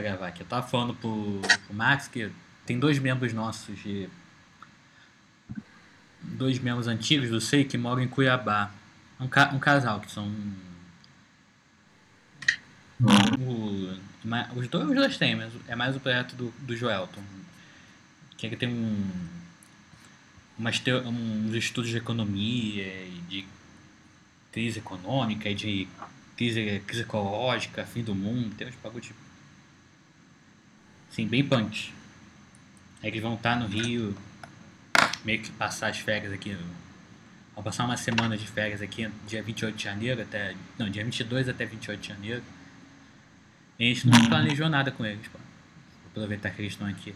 gravar aqui. Eu tava falando pro, pro Max que tem dois membros nossos de. Dois membros antigos do SEI que moram em Cuiabá. Um, ca, um casal, que são. O, os, dois, os dois têm, mas é mais o projeto do, do Joelton. Que ele tem um. Umas, uns estudos de economia de crise econômica e de crise, crise ecológica, fim do mundo, tem uns bagulho tipo. Assim, bem punk. Aí eles vão estar no Rio, meio que passar as férias aqui. Vão passar uma semana de férias aqui, dia 28 de janeiro até. Não, dia 22 até 28 de janeiro. E a gente não planejou nada com eles, pô. Vou aproveitar que eles estão aqui.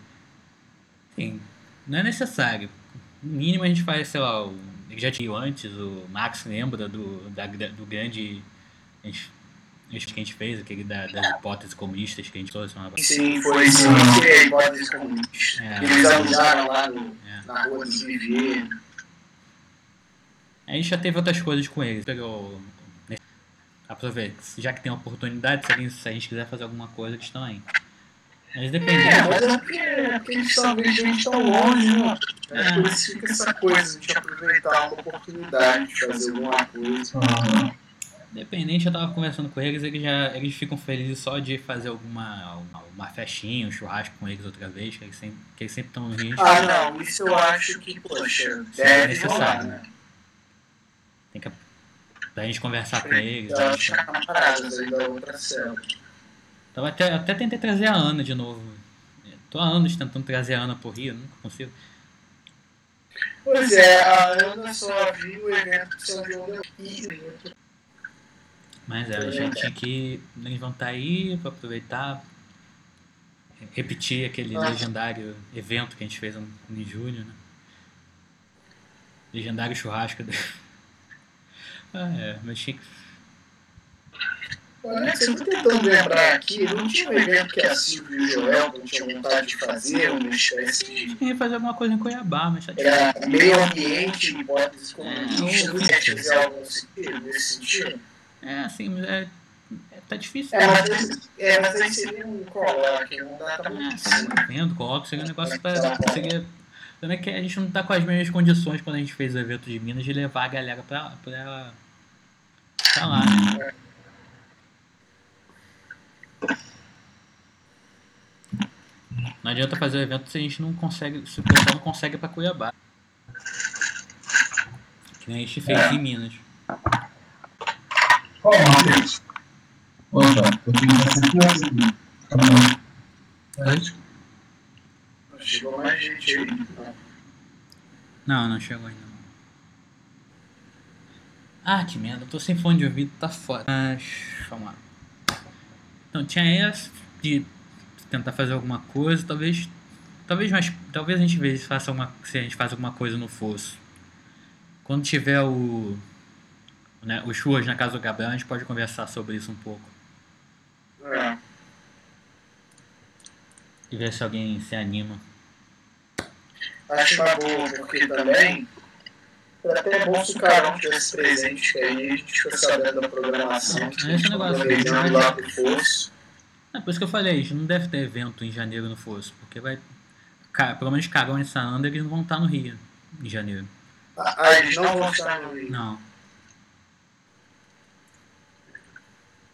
Sim, não é necessário. No mínimo a gente faz, sei lá, o, já tinha antes, o Max lembra do, da, do grande a gente, acho que a gente fez, aquele da, das hipóteses comunistas que a gente trouxe. Uma... Sim, foi sim, a hipótese comunista. É, Eles abusaram lá no, é. na rua de Vivier. A gente já teve outras coisas com eles. Pegou. Aproveita, já que tem oportunidade, se a, gente, se a gente quiser fazer alguma coisa, eles estão aí. Mas depende. É, mas é porque, é porque eles sabem que a gente tão longe, né? É. Por isso fica essa coisa de aproveitar uma oportunidade de fazer alguma coisa. Uhum. Dependente, eu tava conversando com eles, eles já eles ficam felizes só de fazer alguma uma, festinha, um churrasco com eles outra vez, que eles sempre que eles sempre estão no Rio. Ah, não, isso eu acho que, poxa, deve é necessário, né? Tem que pra gente conversar com eles. Eu acho camaradas aí da outra célula. Então até, até tentei trazer a Ana de novo. Tô há anos tentando trazer a Ana pro Rio, nunca consigo. Pois é, a Ana só viu o evento de São João Rio. Mas é, a gente tinha que. Eles vão estar aí para aproveitar, repetir aquele legendário evento que a gente fez em julho, né? Legendário churrasco. ah, é, mas tinha que. Alex, eu tô tentando lembrar aqui, não tinha um evento que a Silvio e o Joel não tinham vontade de fazer, uma espécie de. Tinha fazer alguma coisa em Cuiabá, mas Era meio ambiente, hipóteses comunistas, é, não tinha fazer algo nesse sentido? É, assim, mas é, é, tá difícil. É, mas, é, mas aí seria um coloque, não dá pra muito. É, vendo, coloque, seria um negócio pra. Seria, é que a gente não tá com as mesmas condições quando a gente fez o evento de Minas de levar a galera pra, pra, pra lá, né? Não adianta fazer o evento se a gente não consegue, se o pessoal não consegue para Cuiabá. Que nem a gente fez é. em Minas. Matheus? Opa, eu tenho que fazer aqui aqui? Chegou mais gente aí. Não, não chegou ainda. Ah, que merda, eu tô sem fone de ouvido, tá foda. Mas, vamos lá. Então, tinha essa de tentar fazer alguma coisa, talvez. Talvez mais. Talvez a gente veja se, faça uma, se a gente faz alguma coisa no fosso. Quando tiver o né, os churras na casa do Gabriel, a gente pode conversar sobre isso um pouco. É. E ver se alguém se anima. Acho uma boa, porque também é até bom se o Carol tivesse presente, que aí a gente fica sabendo da programação, que a gente planejando lá pro Fosso. É por isso que eu falei, a gente não deve ter evento em janeiro no Fosso, porque vai. Cara, pelo menos Carol e Sananda eles não vão estar no Rio em janeiro. Ah, eles não vão estar no Rio? Não.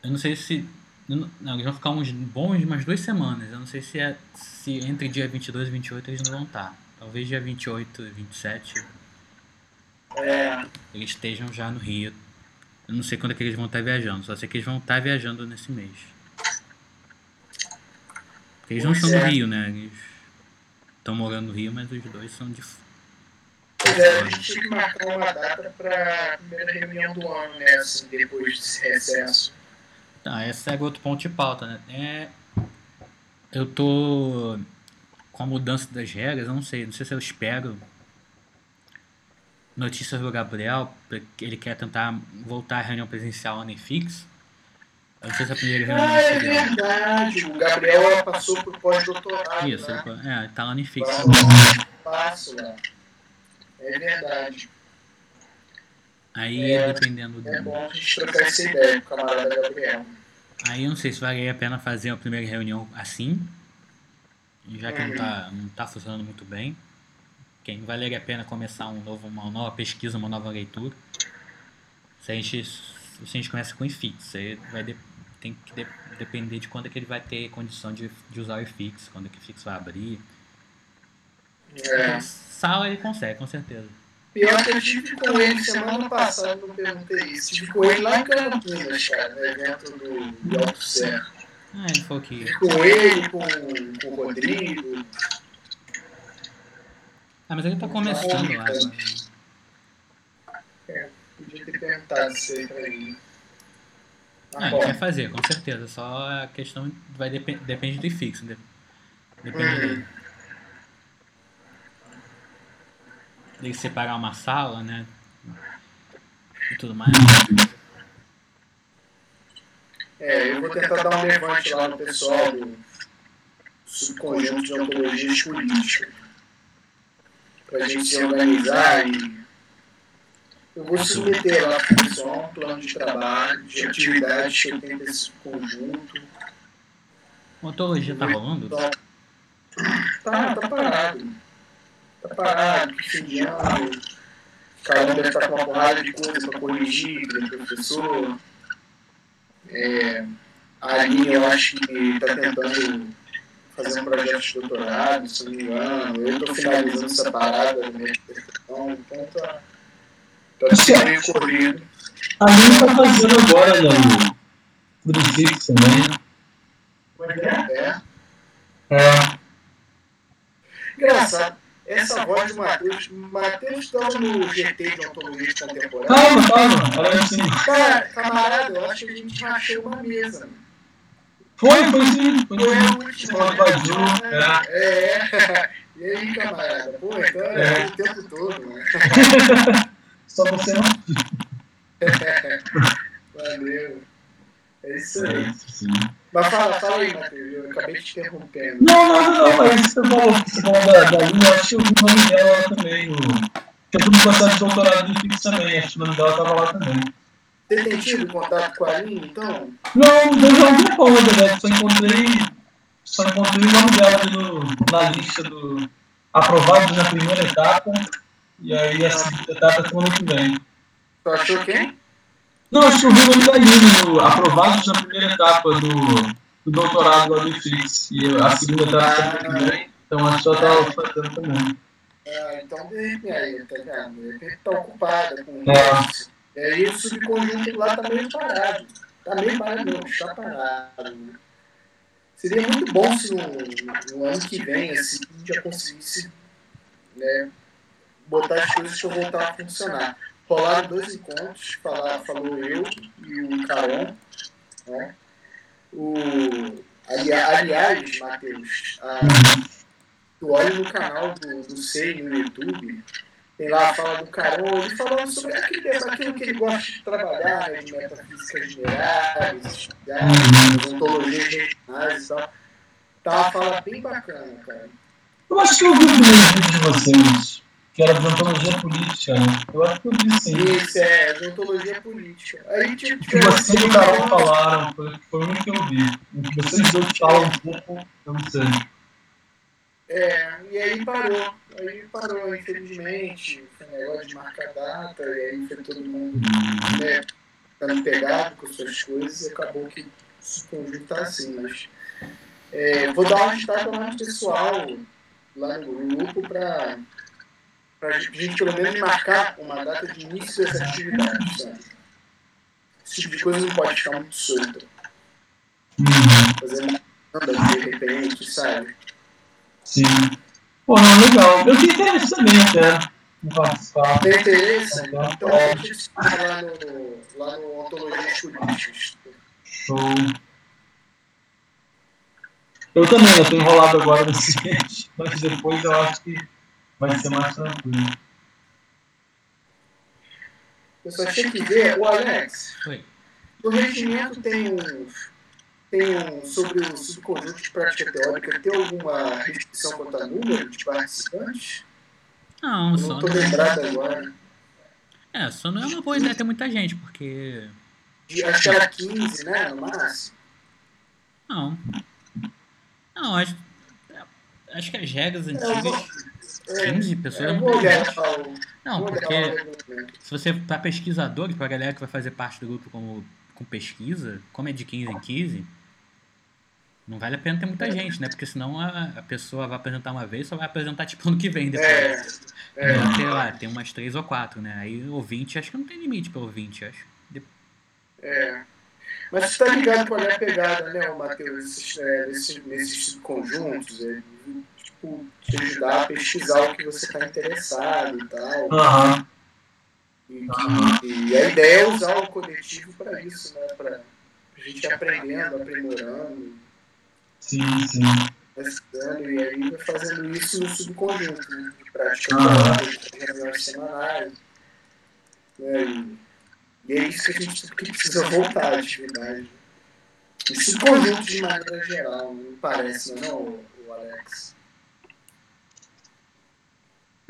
Eu não sei se. Não, eles vão ficar uns bons umas duas semanas. Eu não sei se é se entre dia 22 e 28 eles não vão estar. Talvez dia 28 e 27 é. eles estejam já no Rio. Eu não sei quando é que eles vão estar viajando, só sei que eles vão estar viajando nesse mês. Porque eles não estão é. no Rio, né? Eles estão morando no Rio, mas os dois são de. Pois é, a gente tinha que marcar uma data para a primeira reunião do ano, né? Assim, depois desse recesso. Tá, esse é outro ponto de pauta, né? É, eu tô com a mudança das regras, eu não sei, não sei se eu espero notícias do Gabriel, ele quer tentar voltar à reunião presencial na Fix. Eu não sei se é a primeira reunião. Ah, é verdade, o Gabriel passou por pós-doutorado. Isso, né? ele, é, tá lá no Fix. Passo, né? É verdade. Aí, é, dependendo do. É bom a gente trocar essa ideia com o camarada Gabriel. Aí eu não sei se vale a pena fazer a primeira reunião assim, já que não tá, não tá funcionando muito bem. Quem valeria a pena começar um novo, uma nova pesquisa, uma nova leitura. Se a gente, se a gente começa com o IFIX, aí vai de, tem que de, depender de quando é que ele vai ter condição de, de usar o IFIX, quando é que o IFIX vai abrir. É. Sala ele consegue, com certeza. Pior que eu tive com ele semana passada, não perguntei isso. Tive com ele lá em Campinas, cara, no evento do, do Alto Serra. Ah, ele falou que. Com ele, com, com o Rodrigo. Ah, mas ele tá começando lá. né? É, podia ter perguntado isso aí pra ele. Ah, ele vai fazer, com certeza. Só a questão vai depen depende do IFIX. de- Depende Uhum. dele. Dele separar uma sala, né? E tudo mais. é, eu vou tentar dar um levante lá no pessoal do subconjunto de ontologias políticas. Pra gente se organizar e. Eu vou submeter lá pro pessoal um plano de trabalho, de atividades que eu tenho desse conjunto. Ontologia tá rolando? Tá, tá parado. Tá parado, que fim de ano. Cada um deve estar com uma porrada de coisa para corrigir, do professor. É, a Aline, eu acho que está tentando fazer um projeto de doutorado, se não me engano. Eu estou finalizando essa parada da minha dissertação, então tá, tá sendo meio corrido. A minha tá fazendo agora no Crucifix também. É. É. Engraçado, essa voz do Matheus, Matheus estava no GT de Ontologia Contemporânea. Calma, calma, olha assim. Cara, camarada, eu acho que a gente rachou uma mesa. mano. Foi, foi sim, foi Foi a última. Ela invadiu, né? É. E aí, camarada? Pô, então era É. o tempo todo, né? Só você não. Valeu. É isso aí. É, sim. Mas fala, fala aí, Matheus. Eu acabei te interrompendo. Não, não, não, mas você falou, você falou da, da linha, eu acho que eu vi o nome dela lá também. No... Eu fui no processo de doutorado do Fix também, acho que o nome dela tava lá também. Você tem tido contato com a Aline, então? Não, não já um tempão, na verdade, só encontrei, só encontrei o nome dela no, na lista do aprovado na primeira etapa, e aí a segunda etapa é semana que vem. Tu achou quem? Não, acho que eu vi o nome da aprovados na primeira etapa do, do doutorado lá do Fix, e a segunda etapa é semana que vem, então acho que ela tava fazendo também. Ah, então repente aí, tá vendo? De repente tá ocupada com É. isso. E aí o subconjunto lá tá meio parado. Tá meio parado, não, está parado. né? Seria muito bom se no, no ano que vem assim, a gente já conseguisse né, botar as coisas para voltar a funcionar. Rolaram dois encontros, falar, falou eu e o Caron. Né? O, ali- aliás, Matheus, tu olha no canal do, do SEI no YouTube, tem lá a fala do Carol, ele falando sobre aquilo, aquilo que ele gosta de trabalhar, né, de metafísicas gerais, as ontologias regionais e tal. Tá uma fala bem bacana, cara. Eu acho que eu vi o vídeo de vocês, que era de ontologia política, né? Eu acho que eu vi sim. Isso é de ontologia política. Aí tipo, O que você e o Carol falaram, foi, foi o único que eu vi. O que vocês dois falam um pouco, eu não sei. É, e aí parou. Aí parou, infelizmente. Foi um negócio de marcar data, e aí foi todo mundo né, ficando pegado com suas coisas e acabou que se conjunto tá assim, mas. É, vou dar um destaque mais pessoal lá no grupo para a gente pelo menos marcar uma data de início dessa atividade, sabe? Esse tipo de coisa não pode ficar muito solta. Fazer uma banda de repente, sabe? Sim. Pô, não, legal. Eu tenho interesse também até em participar. Tem interesse? Então É. a gente lá no, lá no Ontologias Políticas. Show. Eu também, eu tô enrolado agora nesse mas depois eu acho que vai ser mais tranquilo. Eu só tinha que ver, o Alex, Oi. o regimento tem um, tem um sobre o subconjunto de prática teórica, tem alguma restrição quanto a número de participantes? Não, Eu só não tô não, lembrado agora. é, só não é uma boa ideia ter muita gente, porque De- Acho que era 15, né, no máximo. Não. Não, acho, acho que as regras antigas. É, 15 pessoas vou olhar gente. o- Não, porque se você para pesquisadores, para galera que vai fazer parte do grupo como, com pesquisa, como é de 15 em 15, não vale a pena ter muita gente, né? Porque senão a, a pessoa vai apresentar uma vez só vai apresentar tipo ano que vem depois. É, é. Sei lá, tem umas três ou quatro, né? Aí ouvinte, acho que não tem limite para ouvinte, acho. De- É. Mas você tá ligado qual é a pegada, né, Matheus, nesses, é, nesses, nesses conjuntos, é, tipo, te ajudar a pesquisar o que você está interessado e tal. Aham. E, que- e a ideia é usar o coletivo para isso, né, para a gente aprendendo, aprimorando, Sim, sim. testando, e aí vai fazendo isso no subconjunto, né, de prática diária, de reuniões semanais. Né, e, e é isso que a gente precisa voltar à atividade. E subconjunto de maneira geral, não parece, não, é, o, o Alex?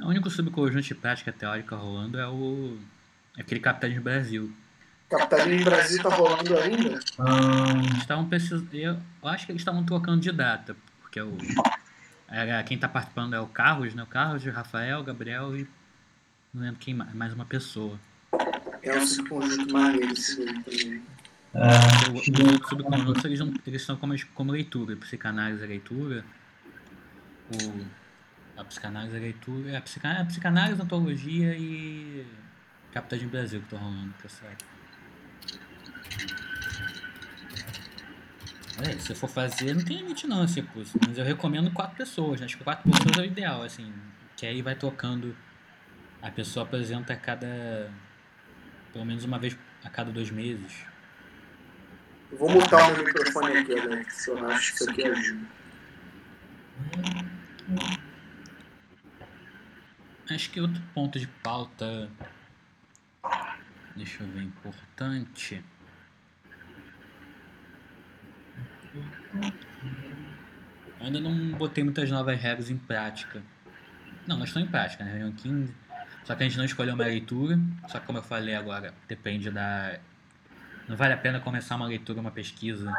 O único subconjunto de prática teórica rolando é o. aquele Capitães do Brasil. Capitalismo Brasil tá rolando ainda? Ah, Eles estavam precisando. Eu eu acho que eles estavam trocando de data, porque o. Era, quem tá participando é o Carlos, né? O Carlos, o Rafael, o Gabriel e. Não lembro quem mais, mais uma pessoa. É um subconjunto maneiro esse daí também. é, O, o subconjunto eles, não, eles são como, como leitura, psicanálise é leitura, o, a psicanálise é leitura, a, psica, a psicanálise, ontologia e Capitais do Brasil que estão rolando, pessoal. É, se eu for fazer, não tem limite não esse curso, mas eu recomendo quatro pessoas, né? acho que quatro pessoas é o ideal, assim, que aí vai tocando, a pessoa apresenta a cada, pelo menos uma vez a cada dois meses. Eu vou mutar o meu microfone aqui, Alex, eu acho que isso aqui ajuda. Acho que outro ponto de pauta. Deixa eu ver, importante. Ainda não botei muitas novas regras em prática. Não, nós estamos em prática, né? Reunião 15. Só que a gente não escolheu uma leitura. Só que como eu falei agora, depende da. Não vale a pena começar uma leitura, uma pesquisa.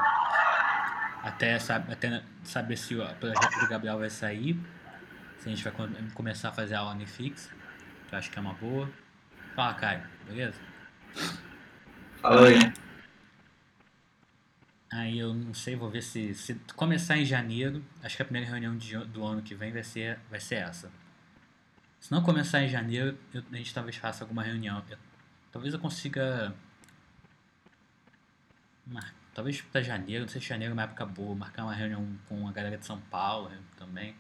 Até, até saber se o projeto do Gabriel vai sair. Se a gente vai com- começar a fazer a Unifix, que eu acho que é uma boa. Fala, Caio, beleza? fala aí. Aí eu não sei, vou ver se, se começar em janeiro, acho que a primeira reunião de- do ano que vem vai ser, vai ser essa. Se não começar em janeiro, eu- a gente talvez faça alguma reunião. Eu- talvez eu consiga. mar- talvez para janeiro, não sei se janeiro é uma época boa, marcar uma reunião com a galera de São Paulo também.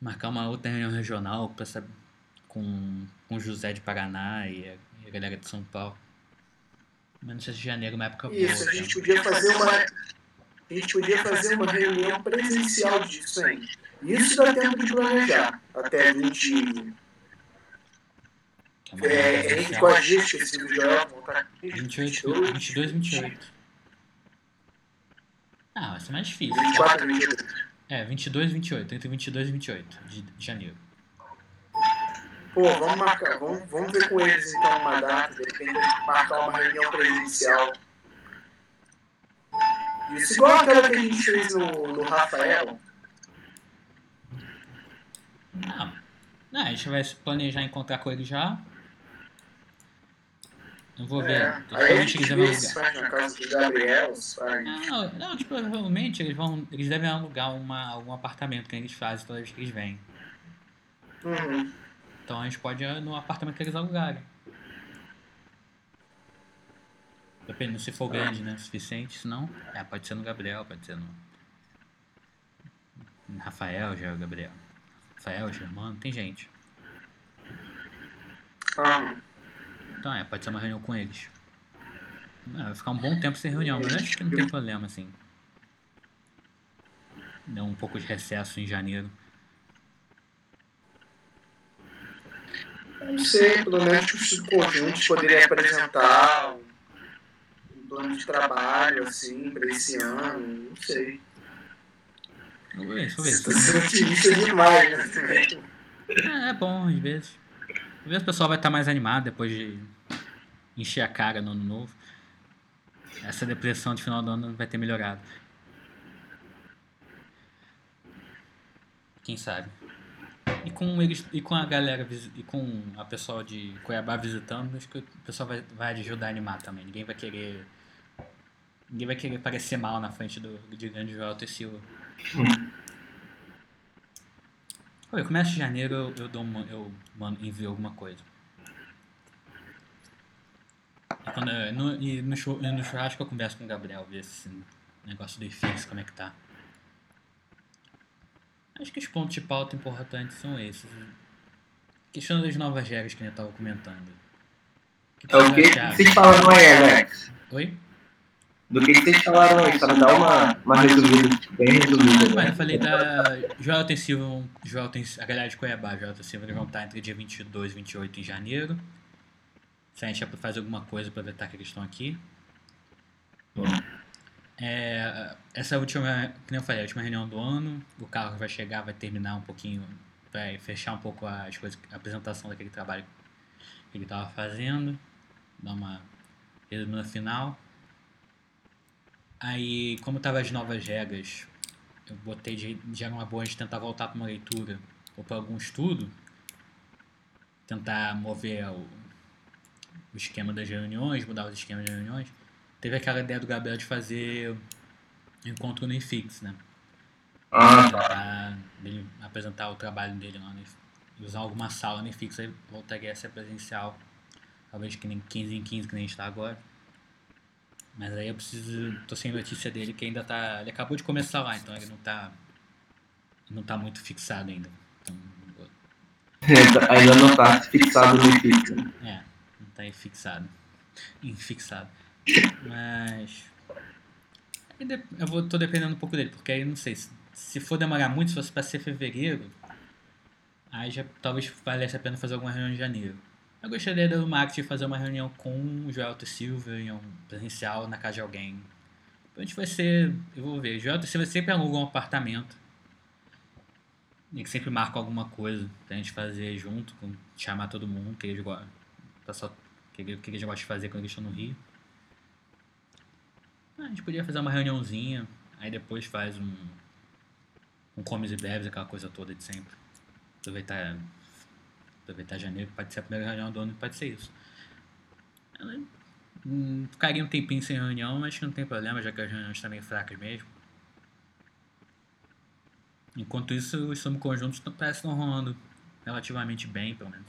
Marcar uma outra reunião regional pra, sab- com, com o José de Paraná e a, e a galera de São Paulo. Mas não sei se janeiro é uma época boa. Isso, a tá? gente podia fazer uma. A gente podia fazer uma reunião presencial disso aí. Isso dá tempo de planejar. Até 20. Que é É, é, qual a Joel? vou botar aqui. 28, 22 28. Ah, vai ser mais difícil. 24, 28. É, 22 e 28. Entre 22 e 28 de, de janeiro. Pô, vamos marcar, vamos, vamos ver com eles então uma data, de repente marcar uma reunião presencial. Isso igual aquela que a gente fez no, no Rafael. Não. Não, a gente vai planejar encontrar com ele já. Eu vou ver. É, aí a gente eles vê faz na casa do Gabriel, faz. Não, não, tipo, provavelmente eles vão. Eles devem alugar uma, algum apartamento que eles fazem toda vez que eles vêm. Uhum. Então a gente pode ir no apartamento que eles alugarem. Dependendo se for grande, né? Suficiente, se não, é, pode ser no Gabriel, pode ser no. Rafael, já é o Gabriel. Rafael, Germano, tem gente. Ah, Então é, pode ser uma reunião com eles. É, vai ficar um bom tempo sem reunião, mas acho que não tem problema, assim. Deu um pouco de recesso em janeiro. não sei, pelo menos os subconjuntos poderiam apresentar um plano de trabalho, assim, para esse ano, não sei. Deixa eu ver. Você tá sendo otimista demais, né? É, é bom, às vezes. Vezes o pessoal vai estar mais animado depois de encher a cara no ano novo. essa depressão de final do ano vai ter melhorado. Quem sabe? E com eles e com a galera e com a pessoa de Cuiabá visitando, acho que o pessoal vai, vai ajudar a animar também. Ninguém vai querer. Ninguém vai querer parecer mal na frente do de grande Joel Silva. Olha, começo de janeiro eu, eu, dou uma, eu mando, envio alguma coisa. E, quando, no, e no, churrasco eu converso com o Gabriel, ver esse negócio do IFIX, como é que tá. Acho que os pontos de pauta importantes são esses. Questão das novas regras que a gente estava comentando. Que é o que vocês falaram aí, Alex? Oi? Do que vocês falaram aí, me dá uma, uma resumida, bem resumida. Mas eu falei da Joel tem Silva, tem, a galera de Cuiabá, Joel tem Silva, eles vão estar entre dia 22 e 28 em janeiro. Se a gente fazer alguma coisa, aproveitar que eles estão aqui. Bom. É, essa última, que eu falei, a última reunião do ano, o carro vai chegar, vai terminar um pouquinho, vai fechar um pouco as coisas, a apresentação daquele trabalho que ele estava fazendo, dar uma resumida final. Aí, como tava as novas regras, eu botei de, já era uma boa de tentar voltar para uma leitura ou para algum estudo, tentar mover o, o esquema das reuniões, mudar os esquemas das reuniões teve aquela ideia do Gabriel de fazer encontro no IFIX, né? Ah, tá. Dele apresentar o trabalho dele lá no usar alguma sala no IFIX, aí voltaria a ser presencial. Talvez que nem 15 em 15 que nem a gente tá agora. Mas aí eu preciso. tô sem notícia dele que ainda tá. Ele acabou de começar lá, então ele não tá. Não tá muito fixado ainda. Então, ainda não tá fixado no IFIX. Né? É, não tá fixado. Infixado. Mas. Eu vou, tô dependendo um pouco dele, porque aí não sei, se, se for demorar muito, se fosse pra ser fevereiro, aí já talvez valesse a pena fazer alguma reunião em janeiro. Eu gostaria do de fazer uma reunião com o Joel T. Silva em um presencial na casa de alguém. Gente vai ser. Eu vou ver. Joel T. Silva sempre aluga um apartamento. E que sempre marca alguma coisa pra gente fazer junto, com, chamar todo mundo, que eles gostam. Que eles gostam de fazer quando eles estão no Rio. Ah, a gente podia fazer uma reuniãozinha, aí depois faz um, um comes e bebes, aquela coisa toda de sempre. Aproveitar, aproveitar janeiro, pode ser a primeira reunião do ano, pode ser isso. Hum, ficaria um tempinho sem reunião, mas que não tem problema, já que as reuniões estão meio fracas mesmo. Enquanto isso, os subconjuntos parecem estar rolando relativamente bem, pelo menos.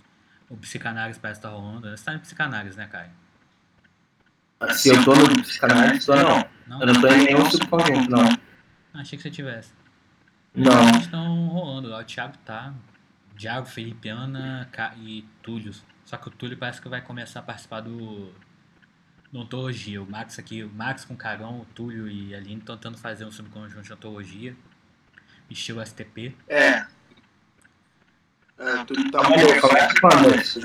O psicanálise parece estar rolando. Você está em psicanálise, né, Caio? Se eu tô no psicanálise, tô não. não. Eu não tô em nenhum subconjunto, não. Achei que você tivesse. Não. Eles estão rolando lá. O Thiago tá. Thiago, Felipe, Ana e Túlio. Só que o Túlio parece que vai começar a participar do. do Ontologia. O Max aqui, o Max com o Carão, o Túlio e a Aline estão tentando fazer um subconjunto de Ontologia. Estilo STP. É. É, tudo tá muito. É isso?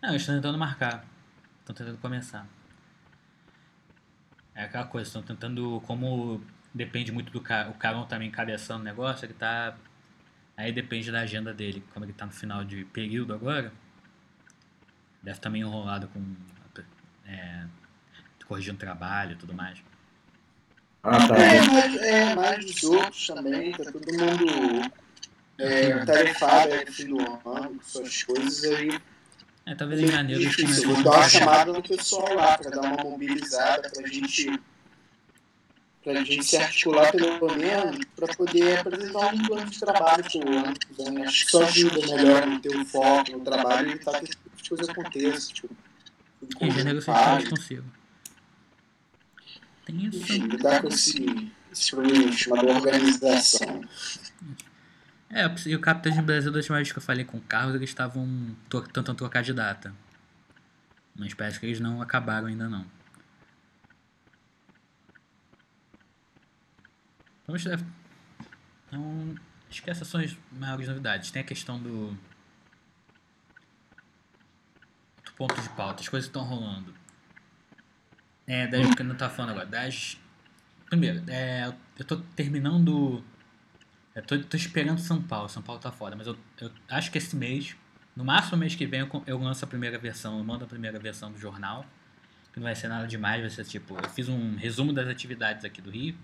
Não, eles estão tentando marcar. Estão tentando começar. É aquela coisa, estão tentando, como depende muito do Carão também encabeçando o negócio, ele tá. Aí depende da agenda dele, como ele tá no final de período agora. Deve estar tá meio enrolado com. É, corrigindo trabalho e tudo mais. Ah, tá. É, mas, é, mais dos outros também, tá todo mundo é, tarefado aí no fim do ano, com suas coisas aí é, talvez em janeiro comecem Vou dar uma chamada no pessoal lá para dar uma mobilizada para a gente para a gente se articular pelo menos para poder apresentar um plano de trabalho para o ano que vem. Acho que isso ajuda melhor no ter um foco no trabalho e evitar que tipo de coisa aconteça. Tipo, em janeiro você faz consigo. Tem isso. Enfim, lidar com esse, esse problema chamado organização. É, e o Capitães do Brasil, da última vez que eu falei com o Carlos, eles estavam tentando trocar de data. Mas parece que eles não acabaram ainda não. Ver. Então, acho que essas são as maiores novidades. Tem a questão do, do ponto de pauta, as coisas estão rolando. É, das que eu não tá falando agora. Das. Primeiro, é, eu tô terminando eu tô, tô, esperando São Paulo. São Paulo tá foda. Mas eu, eu acho que esse mês, no máximo mês que vem, eu, eu lanço a primeira versão. Eu mando a primeira versão do jornal. que não vai ser nada demais, vai ser tipo, eu fiz um resumo das atividades aqui do Rio.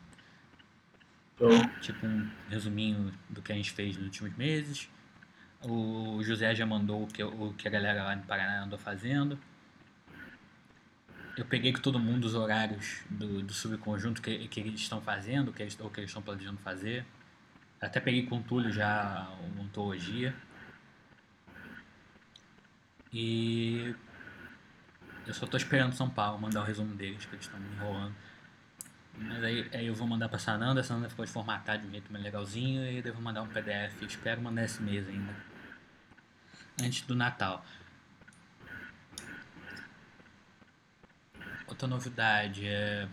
Tipo um resuminho do que a gente fez nos últimos meses. O José já mandou o que, o que a galera lá no Paraná andou fazendo. Eu peguei com todo mundo os horários do, do subconjunto que, que eles estão fazendo, que eles, ou que eles estão planejando fazer. Até peguei com o Túlio já uma ontologia. E eu só tô esperando São Paulo mandar o resumo deles, que eles estão me enrolando. Mas aí, aí eu vou mandar pra Sananda, a Sananda ficou de formatar de um jeito mais legalzinho e devo mandar um PDF. espero mandar esse mês ainda. Antes do Natal. Outra novidade é.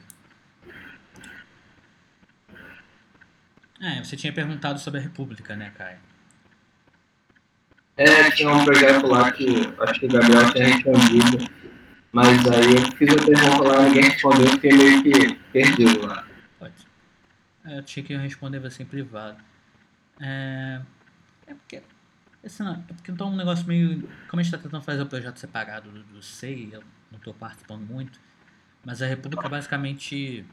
É, você tinha perguntado sobre a República, né, Caio? É, tinha um projeto lá que acho que o Gabriel tinha respondido, mas aí eu fiz a pergunta lá, ninguém respondeu, fiquei meio que perdido lá. Pode. É, eu tinha que responder você em privado. É, é porque. Não, é porque então é um negócio meio. Como a gente está tentando fazer o projeto separado do, do SEI, eu não estou participando muito. Mas a República basicamente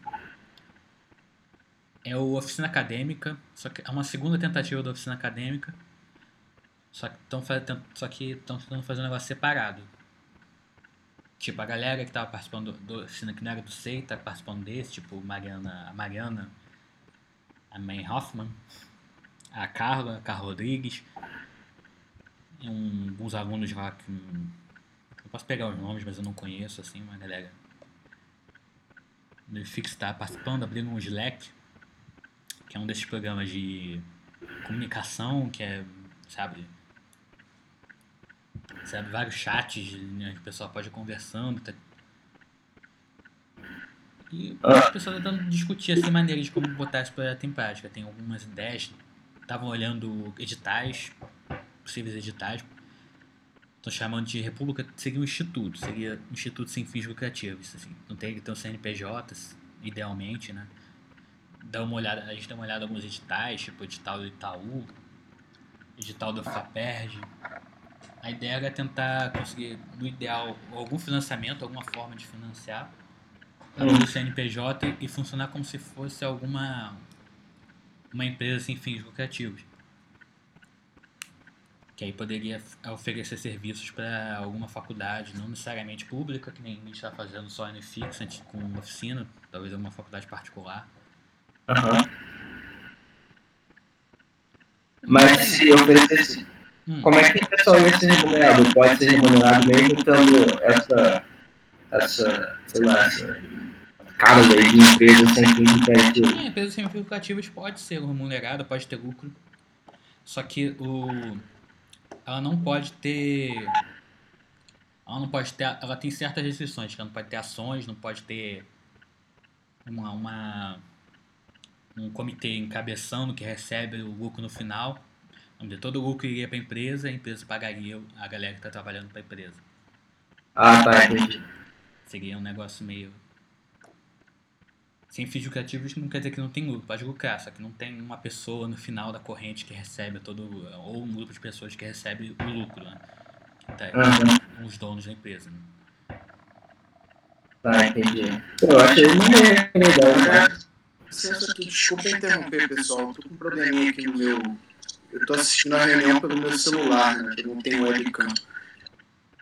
é o oficina acadêmica, só que é uma segunda tentativa da oficina acadêmica. Só que estão tentando fazer um negócio separado. Tipo, a galera que estava participando do, do que não era do SEI, tá participando desse, tipo Mariana, a Mariana, a May Hoffman, a Carla, a Carla Rodrigues, um, alguns alunos lá que eu posso pegar os nomes, mas eu não conheço assim, uma galera do Fix está participando, abrindo um Slack, que é um desses programas de comunicação, que é, sabe, sabe vários chats, né, o pessoal pode ir conversando. Tá... E as pessoas estão tentando discutir assim, maneiras de como botar esse projeto em prática. Tem algumas ideias, estavam olhando editais, possíveis editais, Estão chamando de República, seria um instituto, seria um instituto sem fins lucrativos. Assim. Não tem que ter um CNPJ, idealmente, né? Dá uma olhada, a gente dá uma olhada em alguns editais, tipo edital do Itaú, edital do FAPERJ. A ideia era tentar conseguir, no ideal, algum financiamento, alguma forma de financiar o CNPJ e funcionar como se fosse alguma uma empresa sem fins lucrativos que aí poderia oferecer serviços para alguma faculdade, não necessariamente pública, que nem a gente está fazendo só no Fixant com oficina, talvez alguma faculdade particular. Uhum. Mas se oferecesse, hum. como é que o pessoal ia ser remunerado? Pode ser remunerado mesmo tendo essa, essa sei lá, essa cara de empresas sem fins lucrativos? Sim, empresas sem fins lucrativos pode ser remunerada, pode ter lucro. Só que o ela não pode ter ela não pode ter ela tem certas restrições ela não pode ter ações não pode ter uma, uma um comitê encabeçando que recebe o lucro no final onde todo o lucro iria para a empresa a empresa pagaria a galera que está trabalhando para a empresa ah tá entendi seria um negócio meio sem fins lucrativos não quer dizer que não tem lucro, pode lucrar, só que não tem uma pessoa no final da corrente que recebe todo, ou um grupo de pessoas que recebe o lucro, né? Que tá, uhum. os donos da empresa. Né? Tá, entendi. Eu achei uma legal, né? aqui, desculpa interromper, pessoal. Tô com um probleminha aqui no meu. Eu tô assistindo a reunião pelo meu celular, né? Que não tem webcam.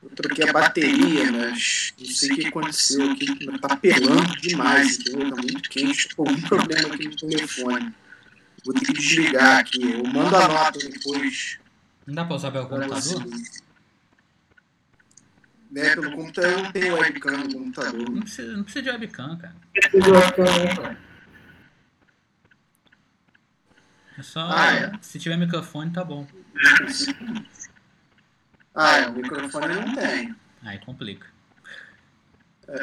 Eu troquei a bateria, mas não sei o que aconteceu aqui, tá pelando demais, entendeu? Tá muito quente, tô com algum problema aqui no telefone. Vou ter que desligar aqui, eu mando a nota depois. Não dá pra usar pelo computador? Né, pelo computador eu não tenho webcam no computador. Não precisa, não precisa de webcam, cara. Precisa de webcam, É só. Ah, é. Se tiver microfone, tá bom. Ah, é, o microfone não tem. Aí complica. É.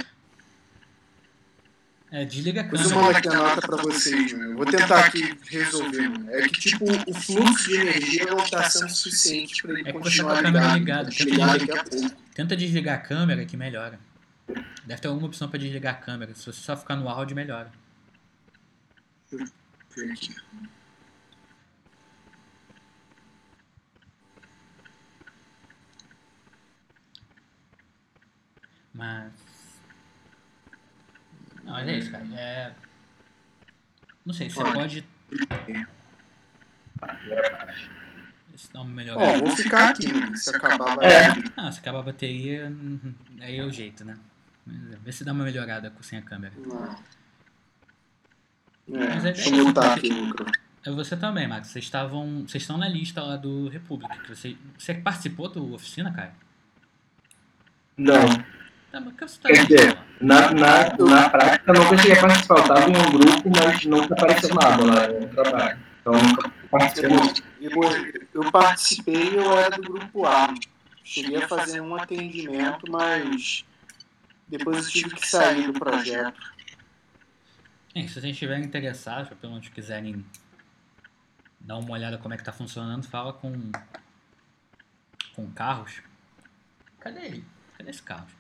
É, desliga a câmera. Vou mandar aqui a nota pra vocês, meu. Vou tentar aqui resolver. Meu. É que, tipo, o fluxo de energia não está sendo suficiente para ele é continuar tá ligado. ligado. Tenta, desligar, tenta desligar a câmera que melhora. Deve ter alguma opção para desligar a câmera. Se você só ficar no áudio, melhora. Deixa eu ver aqui. Mas. Não, mas é isso, cara. É... Não sei, você pode. Esse nome melhor. Ó, vou ficar aqui. Se acabar a bateria. Ah, se acabar a bateria, hum, aí é o jeito, né? Vê se dá uma melhorada sem a câmera. Não. É, é deixa eu mutar é, aqui o micro. É você também, Max. Vocês estavam. Vocês estão na lista lá do República. Você, você participou da oficina, cara? Não. Tá, mas que Quer dizer, na, na, na prática eu nunca cheguei a participar. Eu tava em um grupo, mas nunca apareceu nada lá no trabalho. Então eu nunca participei. Eu, eu, eu participei eu era do grupo A. Cheguei a fazer um atendimento, mas depois eu tive que sair do projeto. É, se vocês estiverem interessados, pelo menos quiserem dar uma olhada como é que tá funcionando, fala com. com carros. Cadê ele? Cadê esse carro?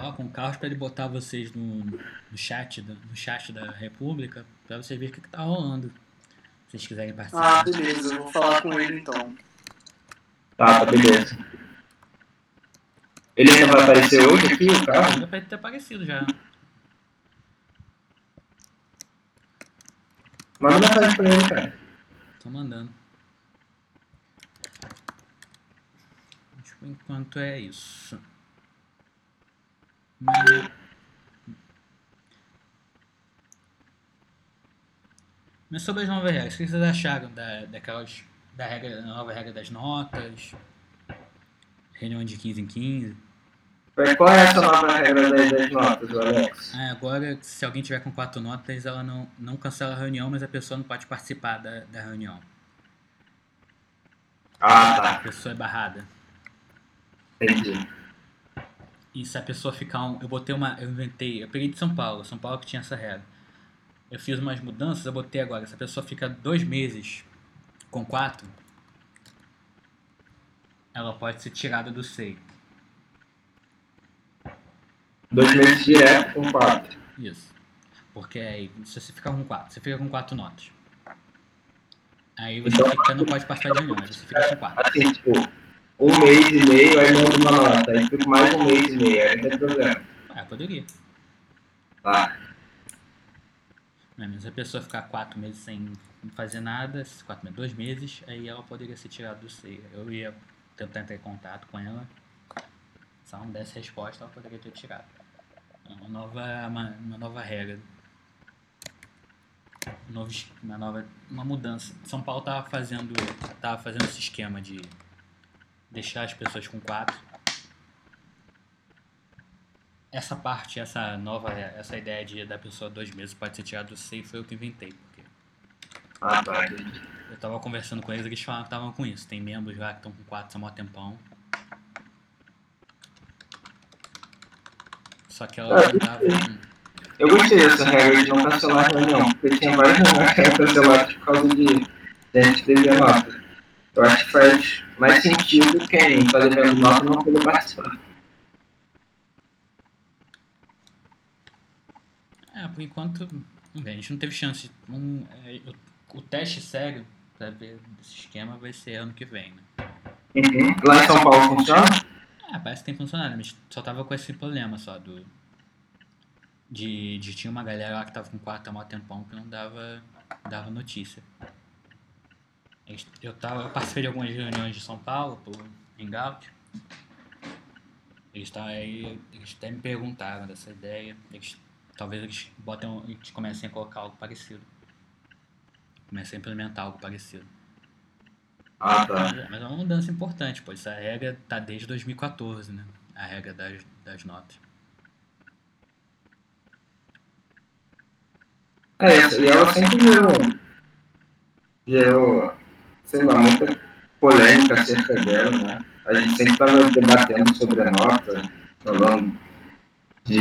Fala com o Carlos pra ele botar vocês no, no chat, da- no chat da República, pra vocês verem o que, que tá rolando. Se vocês quiserem Ah, participar. beleza, eu vou falar com ele então. Tá, tá, beleza. Ele ainda vai aparecer hoje aqui, o carro? Ainda vai ter aparecido já. Manda mensagem pra ele, cara. Tô mandando. Mas por enquanto é isso. Mas... Mas sobre as novas regras, o que vocês acharam da, daquelas. da regra, da nova regra das notas? Reunião de 15 em 15? Mas Qual é essa nova regra das, das notas, Alex? Ah, agora, se alguém tiver com quatro notas, ela não, não cancela a reunião, mas a pessoa não pode participar da, da reunião. Ah, A tá. pessoa é barrada. Entendi. E se a pessoa ficar um. Eu botei uma. Eu inventei. Eu peguei de São Paulo. São Paulo que tinha essa regra. Eu fiz umas mudanças, eu botei agora. Se a pessoa fica dois meses com quatro, ela pode ser tirada do SEI. Dois meses direto com quatro. Isso. Porque aí, se você ficar com quatro, você fica com quatro notas. Aí você Então- fica, não pode participar de mas você fica com quatro. Assim, tipo, um mês e meio, aí manda uma nota. Aí fica mais um mês e meio, aí não tem problema. Ah, poderia. Tá. Mas se a pessoa ficar quatro meses sem fazer nada, quatro meses, dois meses, aí ela poderia ser tirada do SEI. Eu ia tentar entrar em contato com ela. Se ela não desse resposta, ela poderia ter tirado. É uma nova, uma, uma nova regra. Um novo uma nova uma mudança. São Paulo tava fazendo, tava fazendo esse esquema de deixar as pessoas com quatro. Essa parte, essa nova, essa ideia de da pessoa dois meses pode ser tirada do SEI foi eu que inventei, porque Ah, tá. eu tava conversando com eles, eles falaram que estavam com isso. Tem membros lá que estão com quatro há mó tempão. Só que ela não tava. Eu gostei dessa regra de não cancelar a reunião, porque tinha várias reuniões que eram canceladas por causa de de a gente dever nota. Eu acho que faz mais sentido quem está devendo nota não poder participar. É, por enquanto, ver, a gente não teve chance. Um, é, o, o teste sério pra ver esse esquema vai ser ano que vem, né? Uhum. Lá em São Paulo funciona? Ah, parece que tem funcionado, mas só tava com esse problema só do. De, de tinha uma galera lá que tava com quatro há mó tempão que não dava, dava notícia. Eu, tava, eu participei de algumas reuniões de São Paulo, por Hangout. Eles, tá, aí, eles até me perguntaram dessa ideia. Eles, talvez eles, botem, eles comecem a colocar algo parecido. Comecem a implementar algo parecido. Ah, tá. Mas, é- mas é uma mudança importante, pois essa regra tá desde 2014, né? A regra das, das notas. É, e ela sempre gerou, gerou, sei lá, muita polêmica acerca dela, né? A gente sempre estava debatendo sobre a nota, falando de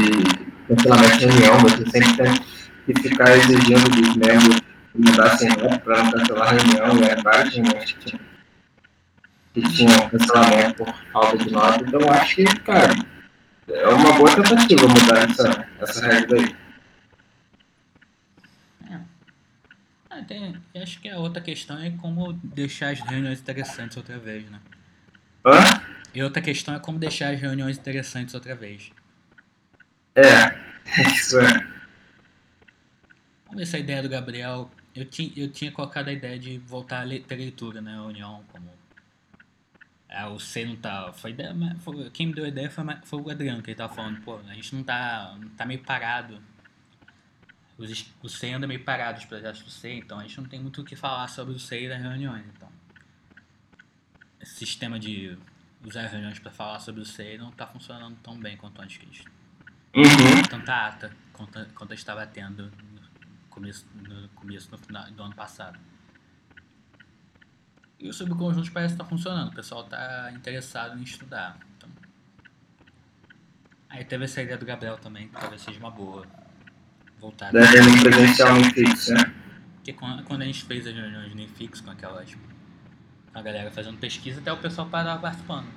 cancelamento de reunião, você sempre tem que ficar exigindo dos membros que mudassem nota para não cancelar a reunião, eram várias reuniões que tinham, que tinham cancelamento por falta de nota, então acho que, cara, é uma boa tentativa mudar essa, essa regra aí. Ah, tem, acho que a outra questão é como deixar as reuniões interessantes outra vez, né? Hã? E outra questão é como deixar as reuniões interessantes outra vez. É, isso é. Vamos Essa ideia do Gabriel, eu tinha, eu tinha colocado a ideia de voltar a leitura, né? A União, como. É, o C não tá. Foi ideia, foi, quem me deu a ideia foi, foi o Adriano, que ele tava falando, pô, a gente não tá. tá meio parado. Os, o C anda meio parado, os projetos do C, então a gente não tem muito o que falar sobre o e das reuniões. Então, esse sistema de usar reuniões para falar sobre o C não tá funcionando tão bem quanto antes que gente. Uhum. Tanta ata quanto, quanto estava tendo no começo, no começo no final do ano passado. E o subconjunto parece estar tá funcionando, o pessoal está interessado em estudar. Então... Aí teve essa ideia do Gabriel também, que talvez seja uma boa. Voltar. Da reunião presencial no fixo, né? Porque quando a gente fez as reuniões no fixo com aquelas. a galera fazendo pesquisa, até o pessoal parava participando.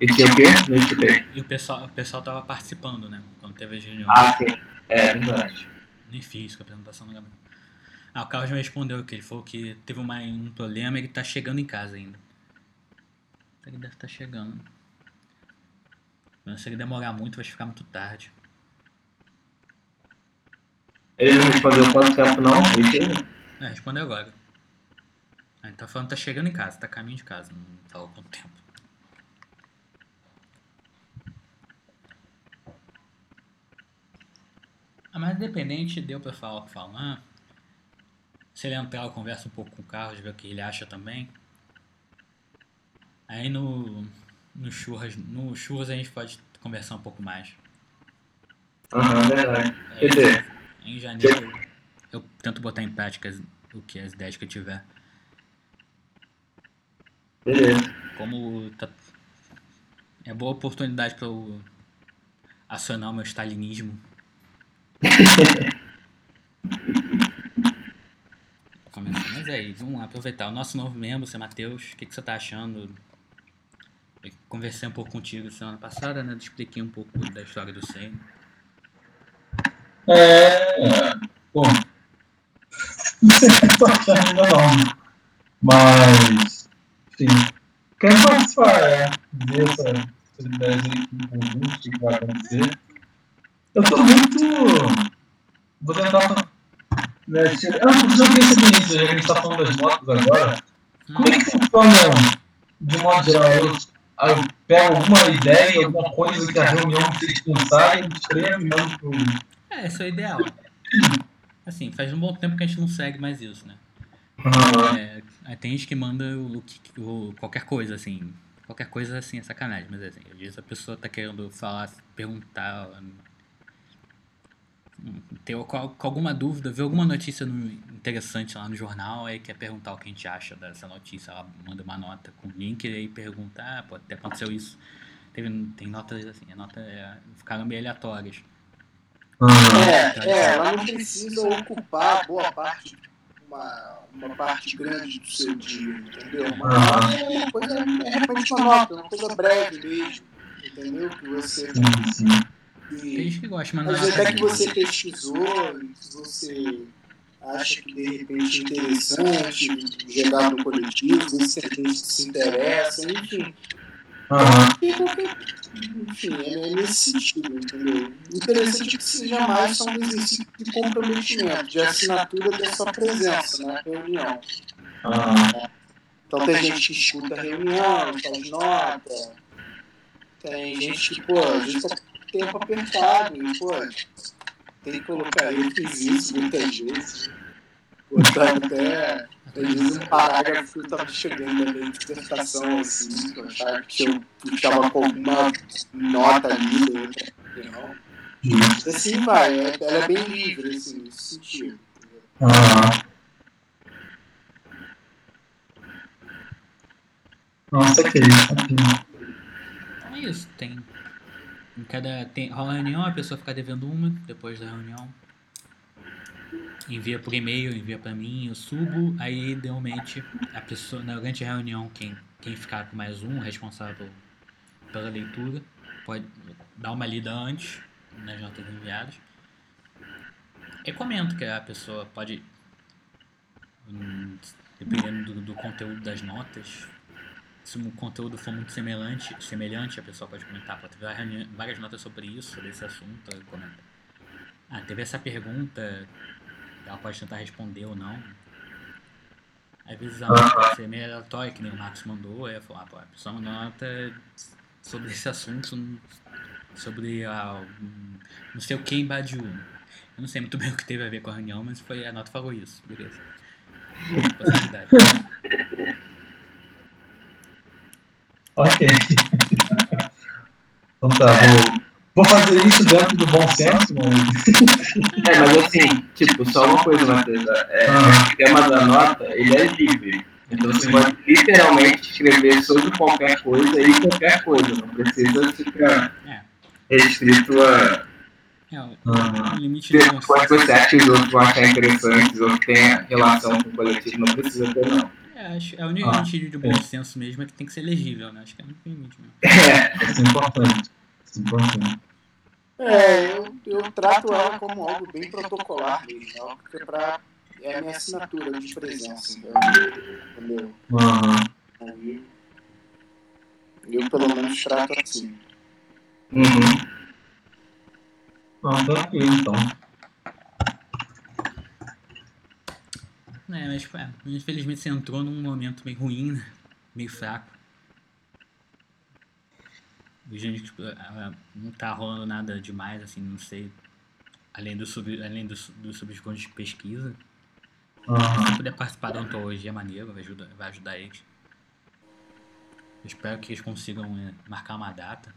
E tinha o quê? Não escutei. E o pessoal, o pessoal tava participando, né? Quando teve as reuniões. Ah, sim. É, verdade. Nem fiz a apresentação do Gabriel. Ah, o Carlos me respondeu que ele falou que teve uma, um problema e ele tá chegando em casa ainda. Ele deve estar tá chegando. Mas se ele demorar muito, vai ficar muito tarde. Ele não respondeu quanto tempo não? Ele é, respondeu agora. Ah, ele tá falando que tá chegando em casa, tá caminho de casa, não falou quanto tempo. Ah, mas independente, deu pra falar o que falar. Se ele entrar, eu converso um pouco com o Carlos, ver o que ele acha também. Aí no, no, churras, no churras a gente pode conversar um pouco mais. Aham, uhum, verdade. Quer dizer, em janeiro eu tento botar em prática o que as ideias que eu tiver. Beleza. Como tá, é boa oportunidade para eu acionar o meu stalinismo Mas é isso, vamos lá, aproveitar. O nosso novo membro, seu Matheus, o que, que você está achando? Eu conversei um pouco contigo semana passada, né? Expliquei um pouco da história do Senna. É. Bom. Não sei que estou achando ainda não. Mas. Enfim. Quero participar, é. Ver essa, essa ideia aí em conjunto, o que vai acontecer. Eu tô muito. Vou tentar. Né, ah, preciso ver esse início, já que a gente tá falando das motos agora. Como é que funciona, de modo geral? Eu, eu pego alguma ideia, alguma coisa que a reunião precisa pensar e escrevo e mando pro. É, esse é o ideal. Assim, faz um bom tempo que a gente não segue mais isso, né? Uhum. É, tem gente que manda o, o, qualquer coisa, assim. Qualquer coisa assim é sacanagem, mas assim, às vezes a pessoa tá querendo falar, perguntar ter com alguma dúvida, ver alguma notícia no, interessante lá no jornal, aí quer perguntar o que a gente acha dessa notícia, ela manda uma nota com link e aí pergunta, ah, pô, até aconteceu isso. Teve, tem notas assim, a nota é, ficaram meio aleatórias. É, então, é, ela não precisa ocupar boa parte, uma, uma parte grande do seu dia, entendeu? Mas é uma coisa, é repente uma nota, uma coisa breve mesmo, entendeu? Que você. Sim, sim tem gente que gosta, mas não vezes até que você pesquisou, que você acha que de repente é interessante, jogar no coletivo, ver se a gente se interessa, enfim. Uhum. Enfim, é nesse sentido, entendeu? Interessante que seja mais só um exercício de comprometimento, de assinatura da sua presença na reunião. Uhum. Então tem gente que escuta a reunião, faz nota, tem gente que, pô, às vezes tá tempo apertado. E, pô, tem que colocar. Eu fiz isso muitas vezes. Botar até. Às vezes um parágrafo que eu tava chegando na minha dissertação, assim, que eu achava que eu puxava com alguma nota ali, outra não. Assim vai, ela é bem livre, assim, nesse sentido. Ah. Nossa, que isso. É isso, tem em cada tem, rola reunião, a pessoa fica devendo uma depois da reunião. Envia por e-mail, envia para mim, eu subo, aí idealmente a pessoa, na grande reunião, quem, quem ficar com mais um, responsável pela leitura, pode dar uma lida antes nas notas enviadas. Recomendo que a pessoa pode, hum, dependendo do, do conteúdo das notas, se o conteúdo for muito semelhante, semelhante a pessoa pode comentar, pode ter várias notas sobre isso, sobre esse assunto, comenta. Ah, teve essa pergunta, ela pode tentar responder ou não. Às vezes a nota pode ser meio aleatória, que nem o Marcos mandou, eu falo, ah, pô, a pessoa mandou uma nota sobre esse assunto, sobre a, não sei o que em Badiu. Eu não sei muito bem o que teve a ver com a reunião, mas foi, a nota falou isso, beleza. Possibilidade. Ok. então tá, vou, vou fazer isso dentro do bom senso, mas... É, mas assim, tipo, só uma coisa, Matheus. É, ah. O tema da nota, ele é livre. Então você pode literalmente escrever sobre qualquer coisa e qualquer coisa. Não precisa ficar é. restrito a. É, o, o limite de Pode você acha que os outros vão achar interessantes ou que tem relação com o coletivo, não precisa ter, não. É, acho, é o único ah, de bom é. senso mesmo é que tem que ser legível, né? Acho que é o único limite mesmo. É, isso é importante. Isso é importante. É, eu, eu trato ela como algo bem protocolar mesmo, algo que é pra é a minha assinatura de presença. Entendeu? Uhum. eu, pelo menos, trato assim. Uhum. Ah, tá aqui, então. É, mas, é, infelizmente você entrou num momento meio ruim, né? Meio fraco. Gente, tipo, não tá rolando nada demais, assim, não sei. Além do, sub, além do, do subconto de pesquisa. Uhum. Se puder participar da ontologia, é maneiro, vai ajudar, vai ajudar eles. Eu espero que eles consigam é, marcar uma data.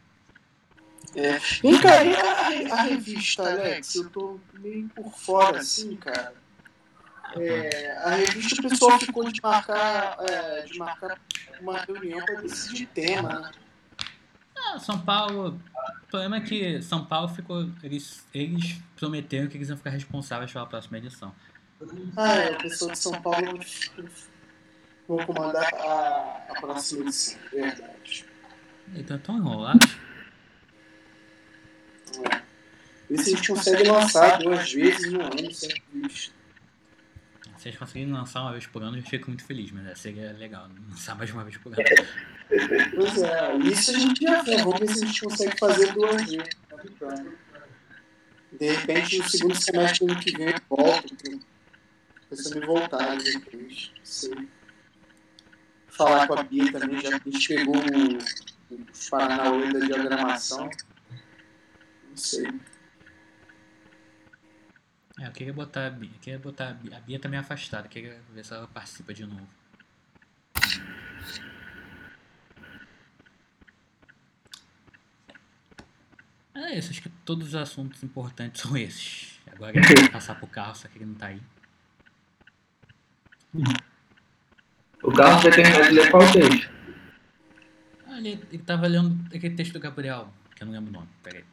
É. E, cara, e a, a, revista, Alex? Eu tô meio por fora, assim, cara. É, a revista o pessoal ficou de marcar, é, de marcar uma reunião para decidir tema, né? Ah, São Paulo. O problema é que São Paulo ficou. Eles, eles prometeram que eles iam ficar responsáveis pela próxima edição. Ah, é, o pessoal de São Paulo vou comandar a, a próxima edição, verdade. Então tão enrolado. É. E se a gente consegue lançar duas vezes no ano visto. Se eles conseguirem lançar uma vez por ano, eu fico muito feliz, mas seria legal lançar mais uma vez por ano. Pois é, isso a gente já fez. Vamos ver se a gente consegue fazer duas vezes. De repente, no segundo semestre do ano que vem, eu volto pensando em voltar. Sei. Falar com a Bia também, já que a gente pegou o, o Paranauê da diagramação. Não sei. É, eu queria botar a Bia. Eu queria botar a Bia. A Bia tá meio afastada, eu queria ver se ela participa de novo. É isso, acho que todos os assuntos importantes são esses. Agora vou passar pro carro, só que ele não tá aí. O Carlos vai terminar de ler qual texto? Ah, ele, ele tava lendo aquele texto do Gabriel, que eu não lembro o nome, peraí.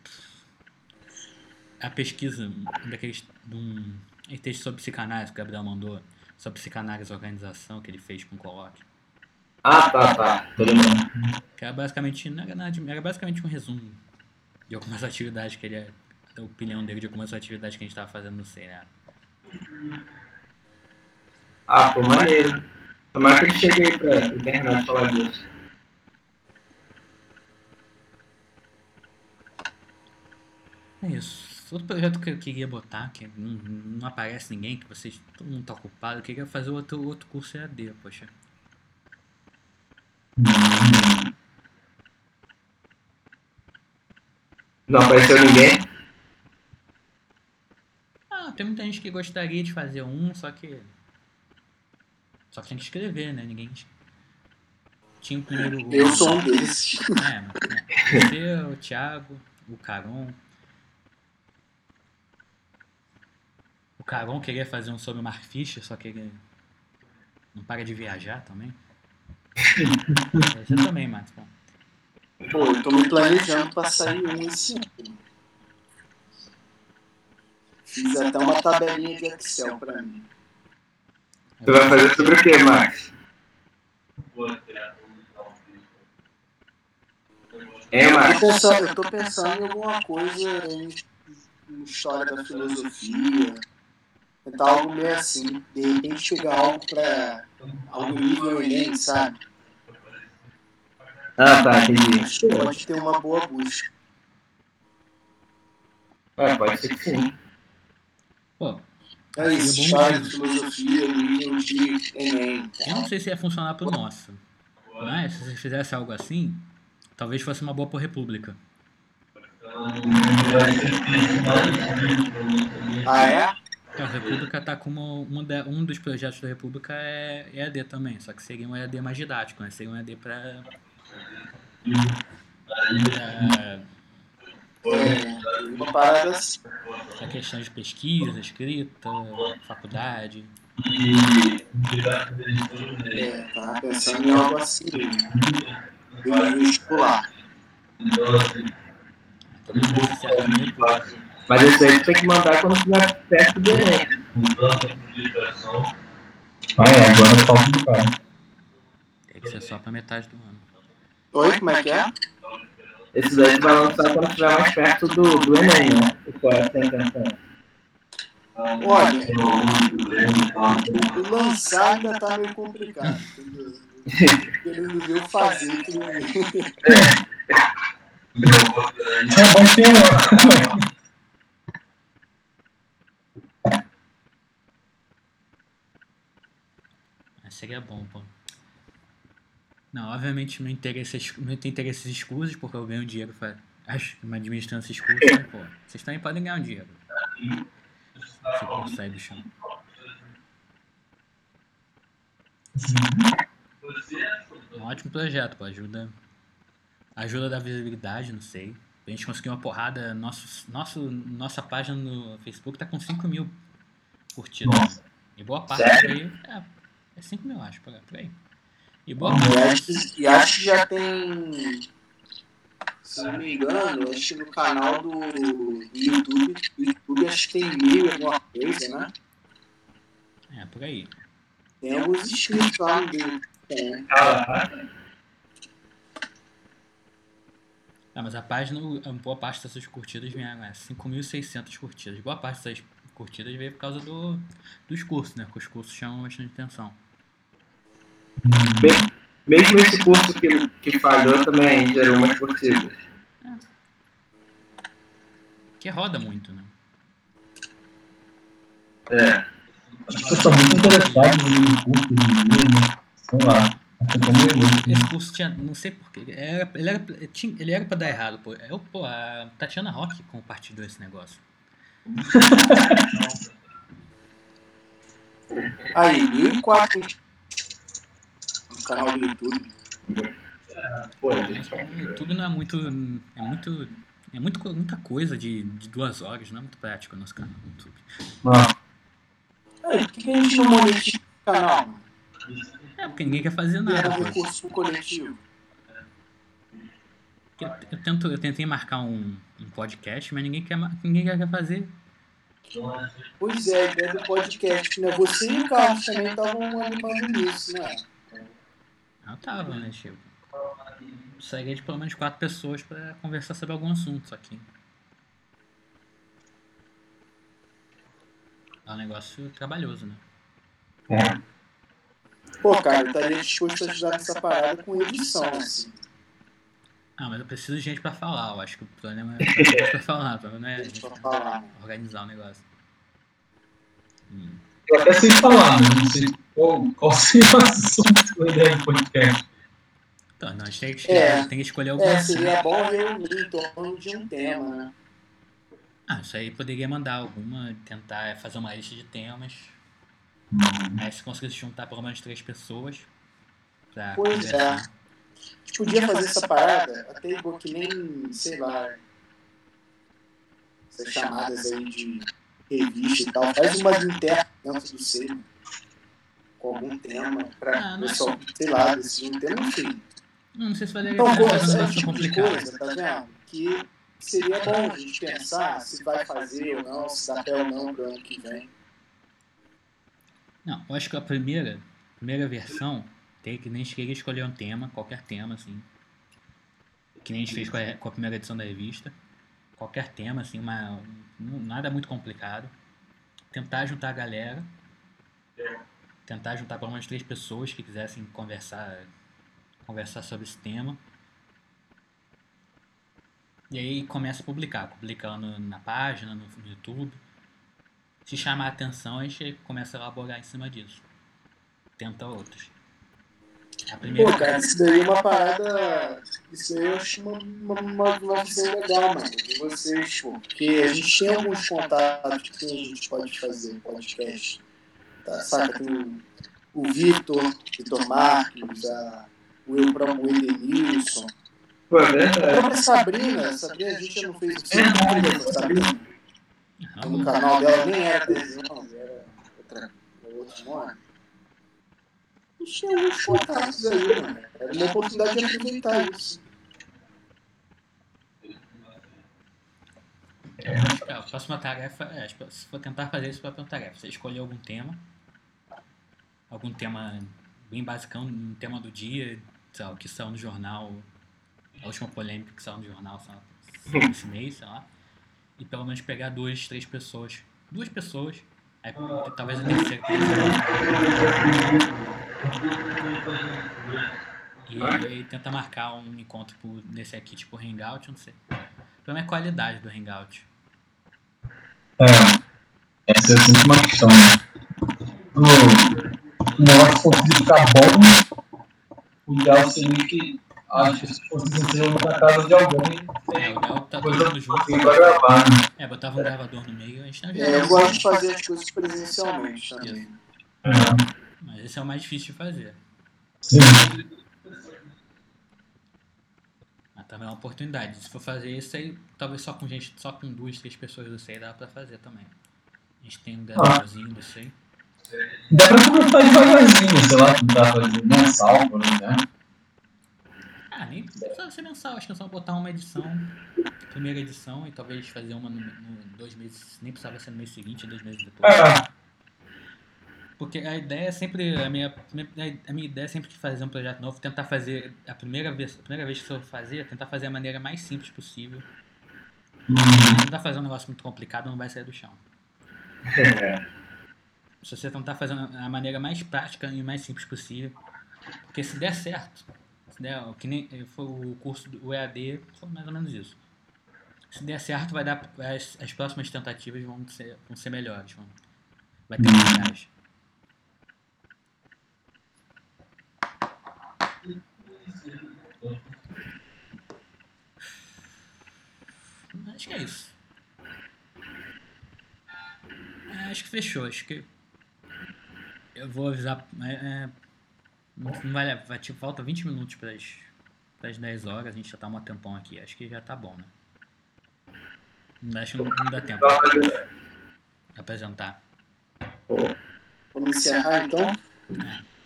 A pesquisa daqueles. De um, texto sobre psicanálise que o Gabriel mandou, sobre psicanálise e organização que ele fez com o Coloque. Ah, tá, tá. Tô lembrando. Que era basicamente, era, nada, era basicamente um resumo de algumas atividades que ele. A opinião dele de algumas atividades que a gente estava fazendo no CNA. Ah, pô, maneiro. Tomara que ele chegue aí pra terminar de falar disso. É isso. Outro projeto que eu queria botar, que não, não aparece ninguém, que vocês. Todo mundo tá ocupado, eu queria fazer outro, outro curso EAD, poxa. Não apareceu ninguém? Ah, tem muita gente que gostaria de fazer um, só que só que tem que escrever, né? Ninguém tinha o primeiro. Eu sou um desses. É, é. Você, o Thiago, o Caron. Caron queria fazer um sobre o Mark Fischer, só que ele não para de viajar também. Você também, Matos. Pô, eu tô me planejando pra sair um esse ano. Fiz até uma tabelinha de Excel pra mim. Você vai fazer sobre o que, Max? É, Max? Eu estou pensando em alguma coisa em, em história da filosofia, tentar algo meio assim. De repente pegar algo para algum nível Enem, sabe? Ah, tá, entendi. Pode ter uma boa busca. É, pode ser que sim. Pô, é isso, história filosofia, livro de Enem. Eu não sei se ia funcionar pro nosso. Mas se você fizesse algo assim, talvez fosse uma boa por República. Ah, é? Então, a República tá como um, de, um dos projetos da República é EAD também, só que seria um EAD mais didático, né? Seria um EAD para uma parada assim. Questão de pesquisa, escrita, faculdade. É, tava pensando em algo assim. Eu vestibular. Mas isso aí tem que mandar quando estiver perto do Enem. Ah, é, agora falta do cara. Tem que ser só pra metade do ano. Oi, como é que é? Esse daí tu vai lançar quando estiver mais perto do, do Enem, né? O qual é a intenção? Olha, lançar ainda tá meio complicado. Querendo ver o fazer. É bom ter Seria bom, pô. Não, obviamente não, interessa, não tem interesses escusos, porque eu ganho dinheiro pra, uma administrando esses cursos, né, pô. Vocês também podem ganhar um dinheiro. Você consegue do chão. Um ótimo projeto, pô. Ajuda. Ajuda da visibilidade, não sei. A gente conseguiu uma porrada. Nosso, nosso, nossa página no Facebook tá com 5 mil curtidas. Nossa. E boa parte aí. É, é 5 mil, acho, por aí. E boa parte. E acho que já tem. Se não me engano, acho que no canal do YouTube, do YouTube acho que tem mil alguma coisa, né? É, por aí. Tem alguns inscritos lá no YouTube. Tem. Ah, mas a página, boa parte dessas curtidas vieram, é 5.600 curtidas. Boa parte dessas curtidas veio por causa do, dos cursos, né? Porque os cursos chamam bastante atenção. Mesmo esse curso que, que falhou também gerou umas curtidas. É. Que roda muito, né? É. Eu estou muito interessado no curso de sei lá. Esse curso tinha, não sei porquê, era, ele, era, ele era pra dar errado, pô. Eu, pô, a Tatiana Rock compartilhou esse negócio. Aí, 1004 no canal do YouTube. Pô, o YouTube não é muito. É muito. É muito, muita coisa de, de duas horas, não é muito prático o nosso canal no YouTube. Ah. Aí, por que a gente não monetiza o canal? É, porque ninguém quer fazer nada. É um recurso coletivo. Eu, eu, tento, eu tentei marcar um, um podcast, mas ninguém quer, ninguém quer fazer. Pois é, a ideia do podcast, né? Você e o Carlos também estavam animando nisso, né? Eu tava, né, Chico? Segue de pelo menos quatro pessoas pra conversar sobre algum assunto, só que. É um negócio trabalhoso, né? É. Pô, cara, eu estaria disposto a ajudar nessa parada com edição, assim. Ah, mas eu preciso de gente pra falar. Eu acho que o problema é gente pra falar, o problema é gente pra organizar o negócio. Hum. Eu até sei falar, mas não sei qual, qual seria o assunto da ideia do podcast. Então, nós temos que, é, tem que escolher algum É, seria bom reunir em torno de um tema, né? Ah, isso aí poderia mandar alguma, tentar fazer uma lista de temas. Hum. Aí se conseguisse juntar pelo menos três pessoas. Pra pois conversar. é. A gente podia fazer essa parada até igual que nem, sei lá, essas chamadas aí de revista e tal. Faz uma de interna dentro do ser com algum tema pra ah, pessoal, é sei lá, decidir um tema, enfim. Não, sei se vai então, coisa, é tipo de coisa, tá vendo? Que seria bom a gente pensar se vai fazer ou não, se dá pé ou não pro ano que vem. Não, eu acho que a primeira, primeira versão tem que nem queria escolher um tema, qualquer tema, assim. Que nem a gente fez com a, com a primeira edição da revista. Qualquer tema, assim, uma, nada muito complicado. Tentar juntar a galera. Tentar juntar pelo menos três pessoas que quisessem conversar, conversar sobre esse tema. E aí começa a publicar, publicando na página, no, no YouTube. Se chamar a atenção, a gente começa a elaborar em cima disso. Tenta outros. A primeira... Pô, cara, isso daí é uma parada. Isso aí eu acho uma, uma, uma, uma visão legal, mano, de vocês, tipo, porque a gente tem alguns contatos que a gente pode fazer no podcast. Tá, saca? Tem o Vitor, Vitor Marques, a, o Eu Promo Edenilson. Pô, é verdade. A própria Sabrina, Sabrina, a gente já não fez o com a Sabrina. No canal dela nem era televisão, era outra, outro nome. Tinha alguns contatos aí, mano. Era uma oportunidade de aproveitar isso. É, a próxima tarefa é, se for tentar fazer isso, a próxima tarefa, você escolher algum tema, algum tema bem basicão, um tema do dia, sei lá, o que saiu no jornal, a última polêmica que saiu no jornal, sei lá, esse mês, sei lá, e pelo menos pegar duas, três pessoas, duas pessoas, aí, talvez a terceira e aí tenta marcar um encontro por, nesse aqui, tipo Hangout, não sei. O problema é a qualidade do Hangout. É, essa é sempre uma questão, né? Hora que for ficar bom, o ideal seria que acho que se fosse fazer na casa de alguém. É, o ideal tá todo mundo junto. gravar, né? É, botava um gravador no meio, a gente não É, eu gosto de fazer as coisas presencialmente também. É. Mas esse é o mais difícil de fazer. Sim. Mas também é uma oportunidade. Se for fazer isso aí, talvez só com gente, só com duas, três pessoas do sei dá pra fazer também. A gente tem um ah. do sei. Dá pra começar devagarzinho, sei lá, tentar fazer mensal, por exemplo. Ah, nem precisa ser mensal, acho que é só botar uma edição, primeira edição, e talvez fazer uma no, no dois meses, nem precisava ser no mês seguinte, dois meses depois. É. Porque a ideia é sempre, a minha, a minha ideia é sempre de fazer um projeto novo, tentar fazer, a primeira vez, a primeira vez que eu fazer, tentar fazer a maneira mais simples possível. Uhum. Tentar fazer um negócio muito complicado não vai sair do chão. É. Se você tentar fazer a maneira mais prática e mais simples possível, porque se der certo, se der, que nem foi o curso do EAD, foi mais ou menos isso. Se der certo, vai dar as, as próximas tentativas vão ser, vão ser melhores, vão, vai ter mais Acho que é isso. É, acho que fechou. Acho que eu vou avisar. É, é não vai, vai tipo, falta 20 minutos para as, para as 10 horas. A gente já tá um tempão aqui. Acho que já tá bom, né? Acho que não, não dá tempo apresentar. Vamos encerrar então? É.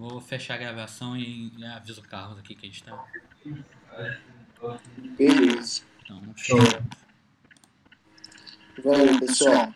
Vou fechar a gravação e, aviso o Carlos aqui que a gente tá. Beleza. Então, show. Valeu, pessoal.